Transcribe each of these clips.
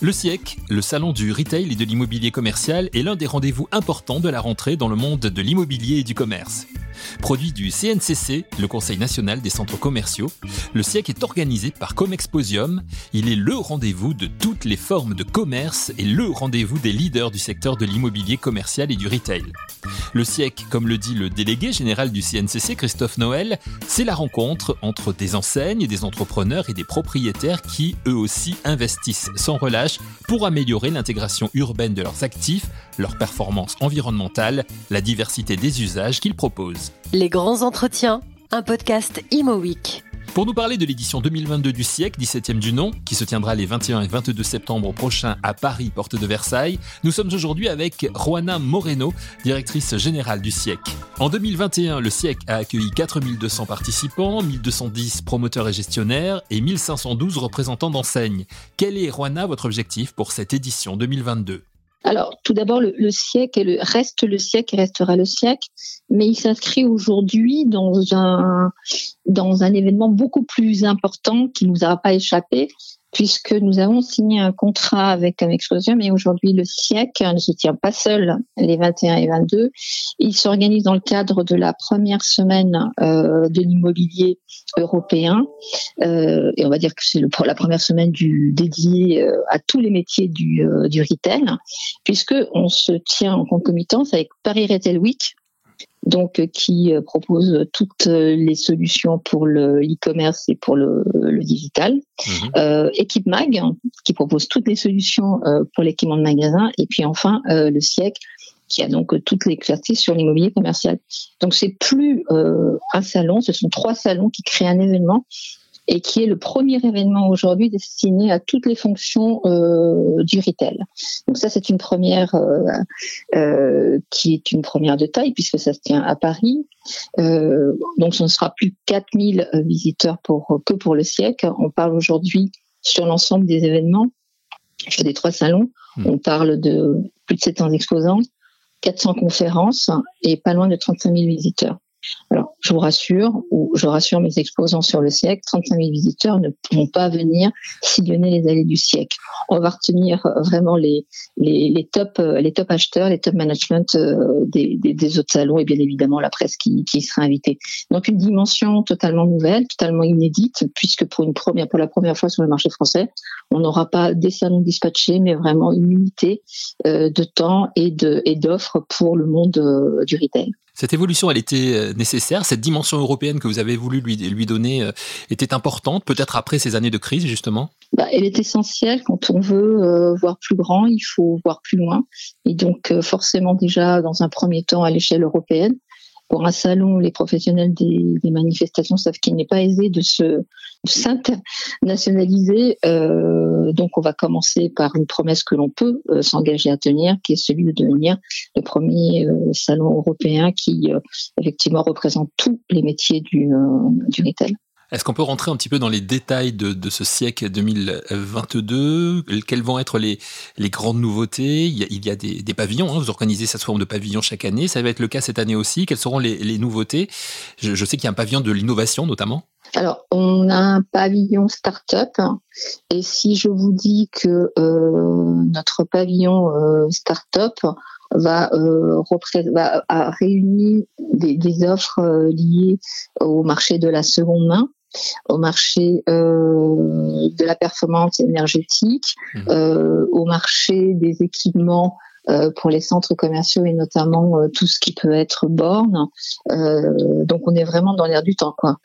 Le SIEC, le salon du retail et de l'immobilier commercial, est l'un des rendez-vous importants de la rentrée dans le monde de l'immobilier et du commerce. Produit du CNCC, le Conseil national des centres commerciaux, le SIEC est organisé par Comexposium. Il est le rendez-vous de toutes les formes de commerce et le rendez-vous des leaders du secteur de l'immobilier commercial et du retail. Le SIEC, comme le dit le délégué général du CNCC, Christophe Noël, c'est la rencontre entre des enseignes, des entrepreneurs et des propriétaires qui, eux aussi, investissent sans relâche pour améliorer l'intégration urbaine de leurs actifs, leur performance environnementale, la diversité des usages qu'ils proposent. Les grands entretiens, un podcast Imo Week. Pour nous parler de l'édition 2022 du siècle, 17e du nom, qui se tiendra les 21 et 22 septembre prochains à Paris, porte de Versailles, nous sommes aujourd'hui avec Juana Moreno, directrice générale du siècle. En 2021, le siècle a accueilli 4200 participants, 1210 promoteurs et gestionnaires et 1512 représentants d'enseignes. Quel est, Juana, votre objectif pour cette édition 2022 alors, tout d'abord, le, siècle et le, reste le siècle et restera le siècle, mais il s'inscrit aujourd'hui dans un, dans un événement beaucoup plus important qui nous aura pas échappé, puisque nous avons signé un contrat avec un Exposium et aujourd'hui le siècle ne tient pas seul les 21 et 22. Il s'organise dans le cadre de la première semaine euh, de l'immobilier européen euh, et on va dire que c'est la première semaine du dédiée euh, à tous les métiers du, du retail puisque on se tient en concomitance avec Paris Retail Week donc euh, qui euh, propose toutes euh, les solutions pour le e-commerce et pour le, digital. Mhm. Euh, Équipe Mag qui propose toutes les solutions pour l'équipement de magasin et puis enfin le SIEC qui a donc toutes les expertises sur l'immobilier commercial. Donc c'est plus un salon, ce sont trois salons qui créent un événement et qui est le premier événement aujourd'hui destiné à toutes les fonctions euh, du retail. Donc ça, c'est une première euh, euh, qui est une première de taille puisque ça se tient à Paris. Donc ce ne sera plus 4000 visiteurs pour, que pour le siècle. On parle aujourd'hui sur l'ensemble des événements, sur des trois salons, hmm. on parle de plus de 700 exposants, 400 conférences et pas loin de 35 000 visiteurs. Alors, je vous rassure, ou je rassure mes exposants sur le siècle, 35 000 visiteurs ne pourront pas venir sillonner les allées du siècle. On va retenir vraiment les, les, top, les top acheteurs, les top management euh, des, des, autres salons et bien évidemment la presse qui, qui sera invitée. Donc une dimension totalement nouvelle, totalement inédite, puisque pour une première, pour la première fois sur le marché français, on n'aura pas des salons dispatchés, mais vraiment une unité euh, de temps et de et d'offres pour le monde euh, du retail. Cette évolution, elle était euh, nécessaire. Cette dimension européenne que vous avez voulu lui, donner euh, était importante, peut-être après ces années de crise, justement? Bah, Elle est essentielle. Quand on veut euh, voir plus grand, il faut voir plus loin. Et donc, forcément, déjà, dans un premier temps, à l'échelle européenne, pour un salon, les professionnels des, manifestations savent qu'il n'est pas aisé de se s'internationaliser. Euh, donc, on va commencer par une promesse que l'on peut euh, s'engager à tenir, qui est celui de devenir le premier euh, salon européen qui, effectivement, représente tous les métiers du, du retail. Est-ce qu'on peut rentrer un petit peu dans les détails de, ce siècle 2022 Quelles vont être les, grandes nouveautés? Il y a, des, pavillons, hein, vous organisez cette forme de pavillon chaque année, ça va être le cas cette année aussi. Quelles seront les, nouveautés? Je, sais qu'il y a un pavillon de l'innovation notamment. Alors, on a un pavillon start-up. Et si je vous dis que euh, notre pavillon euh, start-up va, euh, réunir des, offres euh, liées au marché de la seconde main, au marché euh, de la performance énergétique, mmh. euh, au marché des équipements euh, pour les centres commerciaux et notamment euh, tout ce qui peut être borne. donc on est vraiment dans l'air du temps. Quoi.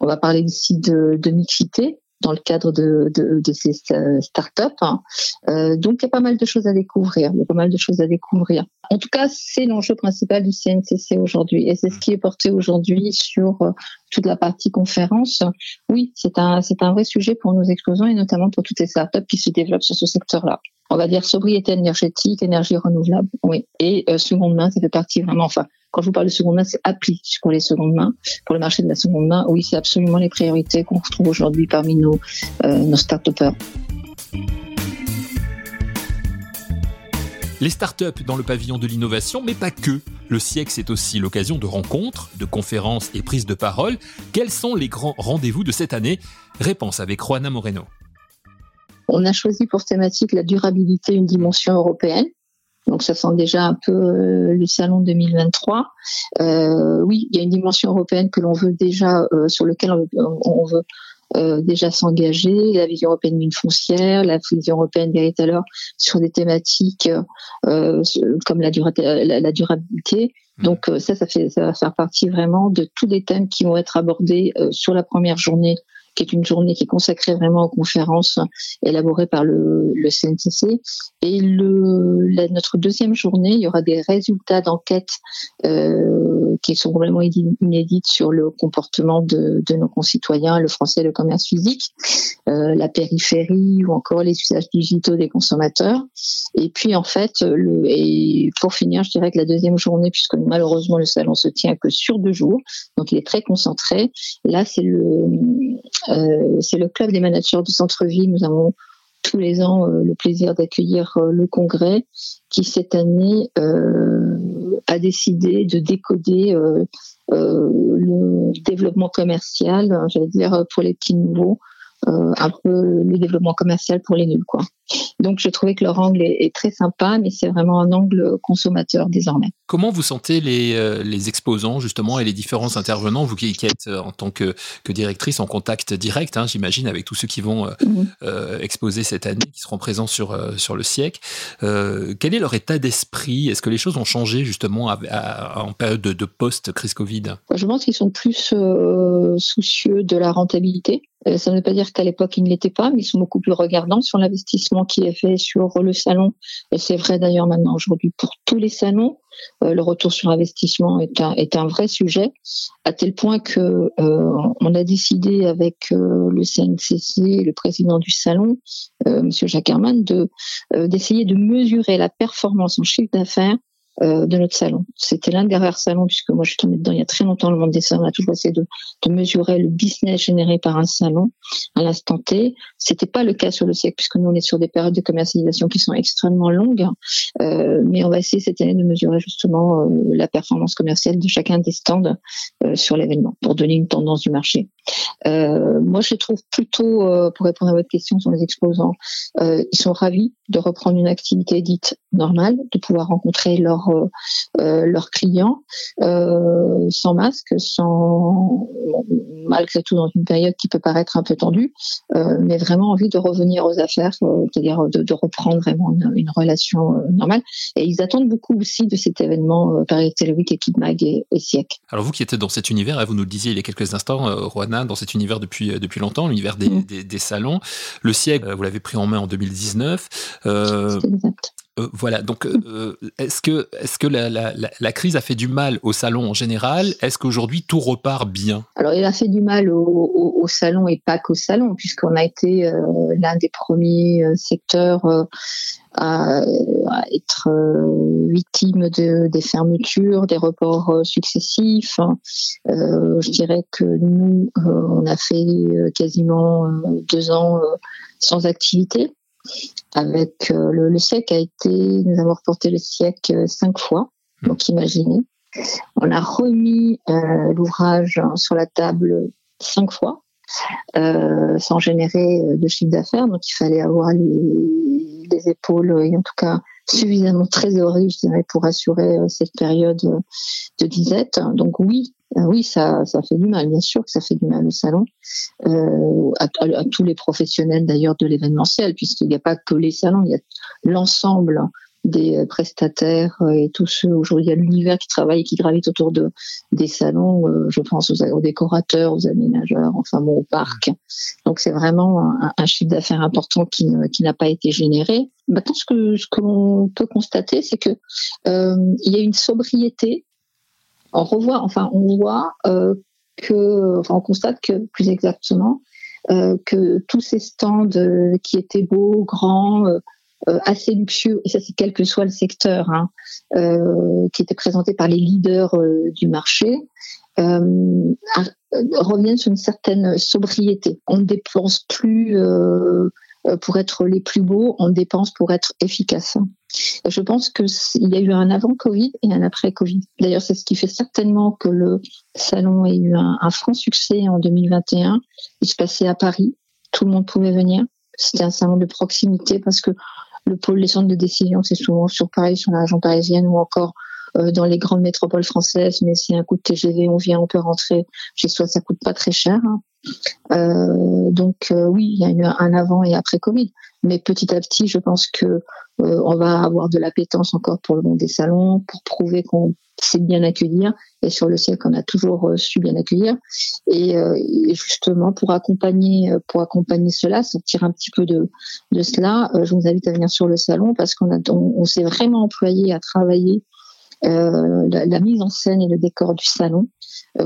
On va parler ici de, de mixité dans le cadre de, ces startups. Hein. Euh, donc, il y a pas mal de choses à découvrir. Il y a pas mal de choses à découvrir. En tout cas, c'est l'enjeu principal du CNCC aujourd'hui, et c'est ce qui est porté aujourd'hui sur euh, toute la partie conférence. Oui, c'est un c'est un vrai sujet pour nos exposants et notamment pour toutes les startups qui se développent sur ce secteur-là. On va dire sobriété énergétique, énergie renouvelable, oui, et euh, seconde main, ça fait partie vraiment. Enfin, quand je vous parle de seconde main, c'est appli pour les secondes mains. Pour le marché de la seconde main, oui, c'est absolument les priorités qu'on retrouve aujourd'hui parmi nos, euh, nos start-upers. Les start-up dans le pavillon de l'innovation, mais pas que. Le siècle, c'est aussi l'occasion de rencontres, de conférences et prises de parole. Quels sont les grands rendez-vous de cette année? Réponse avec Juana Moreno. On a choisi pour thématique la durabilité, une dimension européenne. Donc ça sent déjà un peu euh, le salon 2023. Euh, oui, il y a une dimension européenne que l'on veut déjà, euh, sur lequel on veut, déjà s'engager, la vision européenne d'une foncière, la vision européenne des retailers sur des thématiques comme la, la, durabilité. Mmh. Donc ça, ça, fait, ça va faire partie vraiment de tous les thèmes qui vont être abordés sur la première journée qui est une journée qui est consacrée vraiment aux conférences élaborées par le, le CNCC. Et le, notre deuxième journée, il y aura des résultats d'enquête euh, qui sont complètement inédites sur le comportement de, de, nos concitoyens, le français, le commerce physique, euh, la périphérie ou encore les usages digitaux des consommateurs. Et puis en fait, le, et pour finir, je dirais que la deuxième journée, puisque malheureusement le salon se tient que sur deux jours, donc il est très concentré. Là, c'est le c'est le club des managers du centre-ville. Nous avons tous les ans euh, le plaisir d'accueillir euh, le congrès qui cette année a décidé de décoder le développement commercial, hein, j'allais dire pour les petits nouveaux, euh, un peu le développement commercial pour les nuls. Quoi. Donc je trouvais que leur angle est, très sympa, mais c'est vraiment un angle consommateur désormais. Comment vous sentez les, euh, les exposants justement et les différents intervenants, vous qui, êtes euh, en tant que, que, directrice en contact direct, hein, j'imagine, avec tous ceux qui vont mhm. exposer cette année, qui seront présents sur, sur le siècle. quel est leur état d'esprit? Est-ce que les choses ont changé justement en période de, de post-crise Covid? Je pense qu'ils sont plus soucieux de la rentabilité ça ne veut pas dire qu'à l'époque, ils ne l'étaient pas, mais ils sont beaucoup plus regardants sur l'investissement qui est fait sur le salon. Et c'est vrai d'ailleurs maintenant aujourd'hui pour tous les salons. Euh, le retour sur investissement est un, est un vrai sujet, à tel point que euh, on a décidé avec le CNCC, le président du salon, Monsieur Jacques Herman, de d'essayer de mesurer la performance en chiffre d'affaires euh, de notre salon. C'était l'un des rares salons, puisque moi je suis tombée dedans il y a très longtemps, le monde des salons a toujours essayé de, de mesurer le business généré par un salon à l'instant T. C'était pas le cas sur le siècle, puisque nous on est sur des périodes de commercialisation qui sont extrêmement longues, euh, mais on va essayer cette année de mesurer justement euh, la performance commerciale de chacun des stands euh, sur l'événement, pour donner une tendance du marché. moi je trouve plutôt, pour répondre à votre question sur les exposants, ils sont ravis de reprendre une activité dite normale, de pouvoir rencontrer leurs euh, euh, leurs clients euh, sans masque, sans malgré tout dans une période qui peut paraître un peu tendue, mais vraiment envie de revenir aux affaires, c'est-à-dire de, reprendre vraiment une, relation normale. Et ils attendent beaucoup aussi de cet événement Paris Week, Équipe Mag et, et SIEC. Alors vous qui êtes dans cet univers, hein, vous nous le disiez il y a quelques instants, Roana, dans cet univers depuis, depuis longtemps, l'univers des, mm. des, salons. Le siècle, vous l'avez pris en main en 2019. Euh, exact. Euh, voilà, donc euh, euh, est-ce que, est que la, crise a fait du mal au salon en général? Est-ce qu'aujourd'hui tout repart bien? Alors il a fait du mal au, salon et pas qu'au salon, puisqu'on a été l'un des premiers secteurs à, à, être victime de, des fermetures, des reports successifs. je dirais que nous, on a fait quasiment deux ans sans activité avec euh, le, le, SEC a été, nous avons reporté le SIEC euh, cinq fois, hmm. donc imaginez. On a remis euh, l'ouvrage sur la table cinq fois, euh, sans générer de chiffre d'affaires, donc il fallait avoir les, les, épaules et en tout cas suffisamment trésorerie, je dirais, pour assurer cette période de disette. Donc oui, euh, oui, ça, ça fait du mal, bien sûr que ça fait du mal au salon, euh, à, tous les professionnels d'ailleurs de l'événementiel, puisqu'il n'y a pas que les salons, il y a l'ensemble des prestataires et tous ceux aujourd'hui il y a l'univers qui travaille et qui gravite autour de des salons euh, je pense aux, décorateurs aux aménageurs enfin bon au parc. Donc c'est vraiment un, chiffre d'affaires important qui, qui n'a pas été généré. Maintenant ce que ce que l'on peut constater c'est que euh, il y a une sobriété on revoit, enfin, on voit euh, que, enfin, on constate que, plus exactement, euh, que tous ces stands euh, qui étaient beaux, grands, assez luxueux, et ça c'est quel que soit le secteur, hein, qui étaient présentés par les leaders du marché, reviennent sur une certaine sobriété. On ne dépense plus pour être les plus beaux, on dépense pour être efficace. Je pense qu'il y a eu un avant Covid et un après Covid. D'ailleurs, c'est ce qui fait certainement que le salon ait eu un, franc succès en 2021. Il se passait à Paris, tout le monde pouvait venir. C'était un salon de proximité parce que le pôle, les centres de décision, c'est souvent sur Paris, sur la région parisienne ou encore euh, dans les grandes métropoles françaises. Mais si un coup de TGV, on vient, on peut rentrer chez soi, ça coûte pas très cher. Hein. Euh, donc euh, oui, il y a eu un avant et après Covid. Mais petit à petit, je pense que euh, on va avoir de l'appétence encore pour le monde des salons, pour prouver qu'on sait bien accueillir. Et sur le siècle, on a toujours su bien accueillir. Et, justement, pour accompagner, cela, sortir un petit peu de, cela, je vous invite à venir sur le salon parce qu'on s'est vraiment employé à travailler la, la, mise en scène et le décor du salon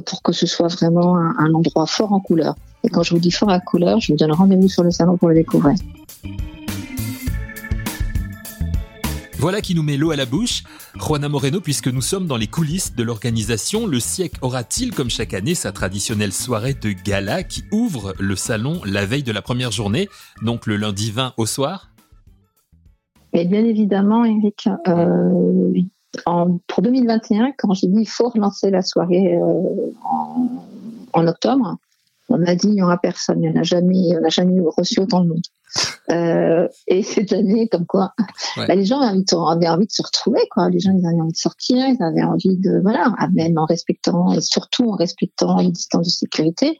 pour que ce soit vraiment un, un, endroit fort en couleur. Et quand je vous dis fort en couleur, je vous donne rendez-vous sur le salon pour le découvrir. Voilà qui nous met l'eau à la bouche. Juana Moreno, puisque nous sommes dans les coulisses de l'organisation, le siècle aura-t-il, comme chaque année, sa traditionnelle soirée de gala qui ouvre le salon la veille de la première journée, donc le lundi 20 au soir? Et bien évidemment, Eric, euh, en, pour 2021, quand j'ai dit il faut relancer la soirée euh, en, en, octobre, on m'a dit il n'y aura personne, il n'y en a jamais, on n'a jamais reçu autant de monde. Euh, et cette année, comme quoi, ouais. bah, les gens avaient envie, avaient envie, de se retrouver, quoi. Les gens, ils avaient envie de sortir, ils avaient envie de, voilà, même en respectant, et surtout en respectant les distances de sécurité.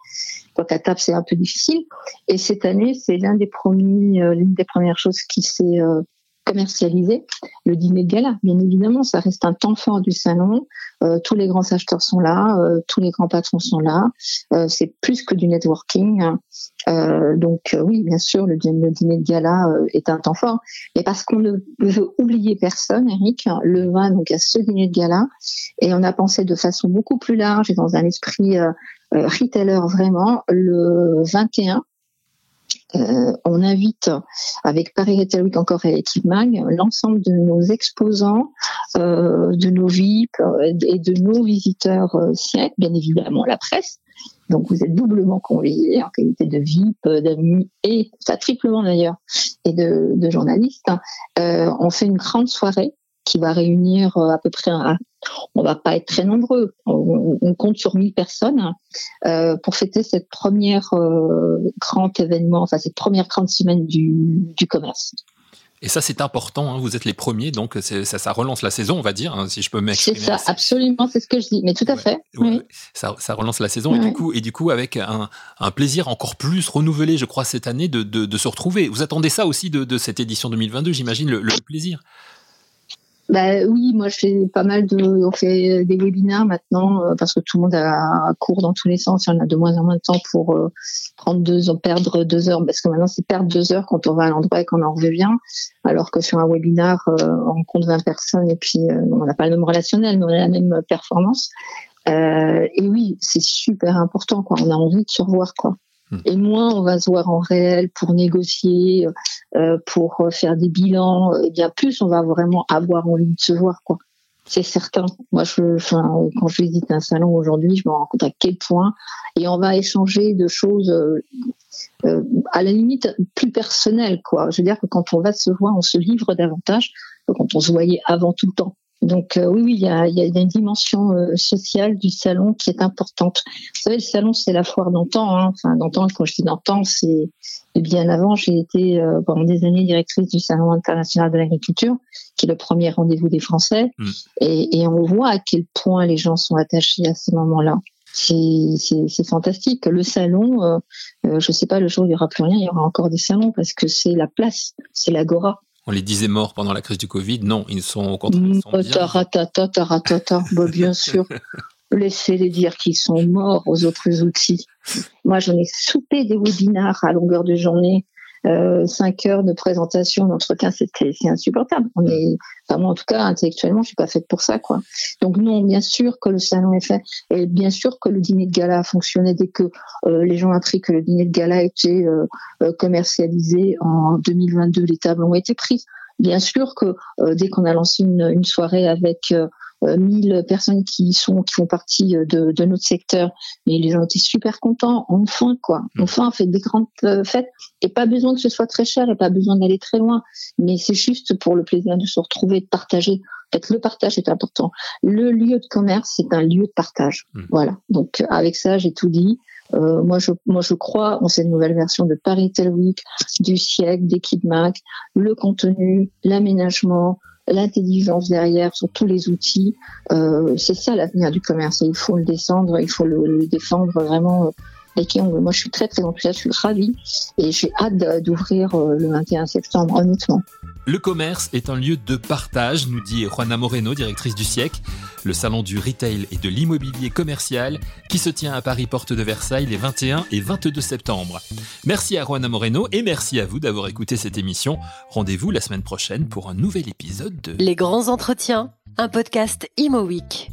Donc à table, c'est un peu difficile. Et cette année, c'est l'un des premiers, euh, l'une des premières choses qui s'est euh, commercialisé, le dîner de gala. Bien évidemment, ça reste un temps fort du salon. Euh, tous les grands acheteurs sont là, euh, tous les grands patrons sont là. Euh, c'est plus que du networking. Donc oui, bien sûr, le, le dîner de gala est un temps fort. Mais parce qu'on ne veut oublier personne, Eric, le vin donc à ce dîner de gala, et on a pensé de façon beaucoup plus large et dans un esprit retailer vraiment le 21 euh, on invite avec Paris Retail Week encore et Équipe Mag l'ensemble de nos exposants, euh, de nos VIP et de nos visiteurs euh, bien évidemment la presse. Donc vous êtes doublement conviés en qualité de VIP, d'amis et, ça triplement d'ailleurs, et de, de journalistes. Euh, on fait une grande soirée qui va réunir euh, à peu près, un, on va pas être très nombreux, on, on compte sur 1000 personnes euh, pour fêter cette première euh, grand événement, enfin cette première grande semaine du, du commerce. Et ça, c'est important. Hein. Vous êtes les premiers, donc ça, ça, relance la saison, on va dire, hein, si je peux m'exprimer. C'est ça, absolument, c'est ce que je dis. Mais tout à ouais, fait. Ouais, oui. ça, ça, relance la saison et du coup, et du coup, avec un, un, plaisir encore plus renouvelé, je crois, cette année, de, de, de se retrouver. Vous attendez ça aussi de, de cette édition 2022, j'imagine, le, le plaisir? Bah oui, moi je fais pas mal de, on fait des webinaires maintenant euh, parce que tout le monde a cours dans tous les sens. On a de moins en moins de temps pour euh, prendre deux, perdre deux heures parce que maintenant c'est perdre deux heures quand on va à l'endroit et qu'on en revient. Alors que sur un webinaire, euh, on rencontre 20 personnes et puis euh, on n'a pas le même relationnel, mais on a la même performance. Euh, et oui, c'est super important quoi. On a envie de se revoir quoi. Et moins on va se voir en réel pour négocier, euh, pour faire des bilans, et bien plus on va vraiment avoir envie de se voir, quoi. C'est certain. Moi, je, enfin, quand je visite un salon aujourd'hui, je me rends compte à quel point, et on va échanger de choses euh, euh, à la limite plus personnelles, quoi. Je veux dire que quand on va se voir, on se livre davantage que quand on se voyait avant tout le temps. Donc euh, oui, oui, il y a, y a, une dimension euh, sociale du salon qui est importante. Vous savez, le salon, c'est la foire d'antan. Hein. Enfin, d'antan, quand je dis d'antan, c'est bien avant. J'ai été euh, pendant des années directrice du Salon international de l'agriculture, qui est le premier rendez-vous des Français. Mmh. Et, et, on voit à quel point les gens sont attachés à ces moments-là. C'est fantastique. Le salon, euh, je sais pas, le jour où il n'y aura plus rien, il y aura encore des salons parce que c'est la place, c'est l'agora on les disait morts pendant la crise du Covid. Non, ils sont au contraire. Ils sont bien. Bien sûr. Laissez-les dire qu'ils sont morts aux autres outils. Moi, j'en ai soupé des webinars à longueur de journée. Euh, cinq heures de présentation, d'entretien, c'est insupportable. Enfin moi en tout cas intellectuellement, je suis pas faite pour ça, quoi. Donc non, bien sûr que le salon est fait, et bien sûr que le dîner de gala a fonctionné dès que euh, les gens ont appris que le dîner de gala était euh, commercialisé en 2022, les tables ont été prises. Bien sûr que dès qu'on a lancé une soirée avec 1000 personnes qui sont qui font partie de, de, notre secteur. Mais les gens étaient super contents. Enfin, quoi. Mm. Enfin, on fait des grandes fêtes et pas besoin que ce soit très cher et pas besoin d'aller très loin. Mais c'est juste pour le plaisir de se retrouver, de partager. En fait, le partage est important. Le lieu de commerce, c'est un lieu de partage. Mm. Voilà. Donc, avec ça, j'ai tout dit. Euh, moi, je, moi, je crois en cette nouvelle version de Paris Tel Week, du siècle, des Mac, le contenu, l'aménagement, l'intelligence derrière sur tous les outils. Euh, c'est ça l'avenir du commerce. il faut le descendre, il faut le, défendre vraiment. Euh, moi, je suis très très enthousiaste, je suis ravie et j'ai hâte d'ouvrir euh, le 21 septembre, honnêtement. Le commerce est un lieu de partage, nous dit Juana Moreno, directrice du siècle, le salon du retail et de l'immobilier commercial qui se tient à Paris Porte de Versailles les 21 et 22 septembre. Merci à Juana Moreno et merci à vous d'avoir écouté cette émission. Rendez-vous la semaine prochaine pour un nouvel épisode de Les grands entretiens, un podcast Imo Week.